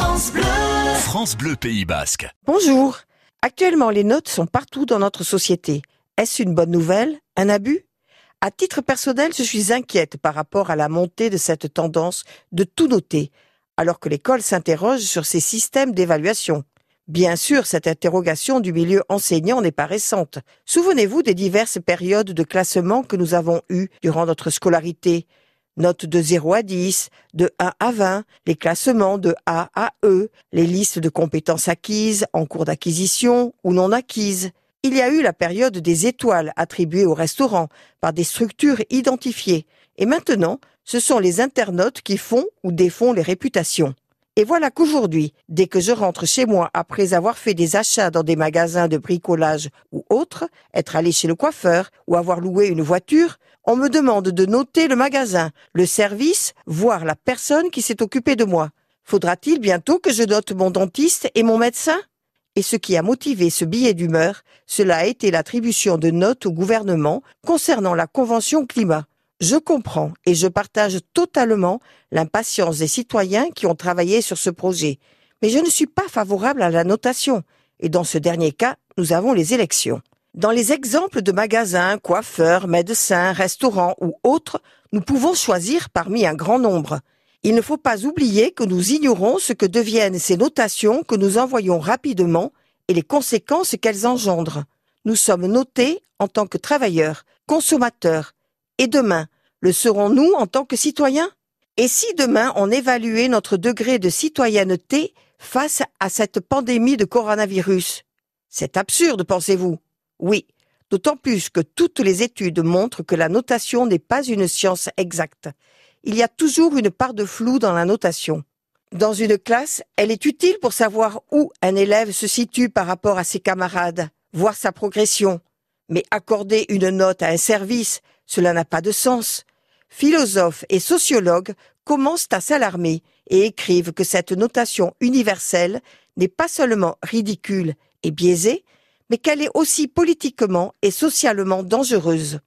France Bleu. France Bleu Pays Basque. Bonjour. Actuellement, les notes sont partout dans notre société. Est-ce une bonne nouvelle? Un abus? À titre personnel, je suis inquiète par rapport à la montée de cette tendance de tout noter, alors que l'école s'interroge sur ses systèmes d'évaluation. Bien sûr, cette interrogation du milieu enseignant n'est pas récente. Souvenez-vous des diverses périodes de classement que nous avons eues durant notre scolarité. Notes de 0 à 10, de 1 à 20, les classements de A à E, les listes de compétences acquises, en cours d'acquisition ou non acquises. Il y a eu la période des étoiles attribuées au restaurant par des structures identifiées. Et maintenant, ce sont les internautes qui font ou défont les réputations. Et voilà qu'aujourd'hui, dès que je rentre chez moi après avoir fait des achats dans des magasins de bricolage ou autres, être allé chez le coiffeur ou avoir loué une voiture, on me demande de noter le magasin, le service, voire la personne qui s'est occupée de moi. Faudra-t-il bientôt que je note mon dentiste et mon médecin? Et ce qui a motivé ce billet d'humeur, cela a été l'attribution de notes au gouvernement concernant la Convention climat. Je comprends et je partage totalement l'impatience des citoyens qui ont travaillé sur ce projet, mais je ne suis pas favorable à la notation, et dans ce dernier cas, nous avons les élections. Dans les exemples de magasins, coiffeurs, médecins, restaurants ou autres, nous pouvons choisir parmi un grand nombre. Il ne faut pas oublier que nous ignorons ce que deviennent ces notations que nous envoyons rapidement et les conséquences qu'elles engendrent. Nous sommes notés en tant que travailleurs, consommateurs, et demain, le serons-nous en tant que citoyens? Et si demain on évaluait notre degré de citoyenneté face à cette pandémie de coronavirus? C'est absurde, pensez-vous? Oui, d'autant plus que toutes les études montrent que la notation n'est pas une science exacte. Il y a toujours une part de flou dans la notation. Dans une classe, elle est utile pour savoir où un élève se situe par rapport à ses camarades, voir sa progression. Mais accorder une note à un service, cela n'a pas de sens. Philosophes et sociologues commencent à s'alarmer et écrivent que cette notation universelle n'est pas seulement ridicule et biaisée, mais qu'elle est aussi politiquement et socialement dangereuse.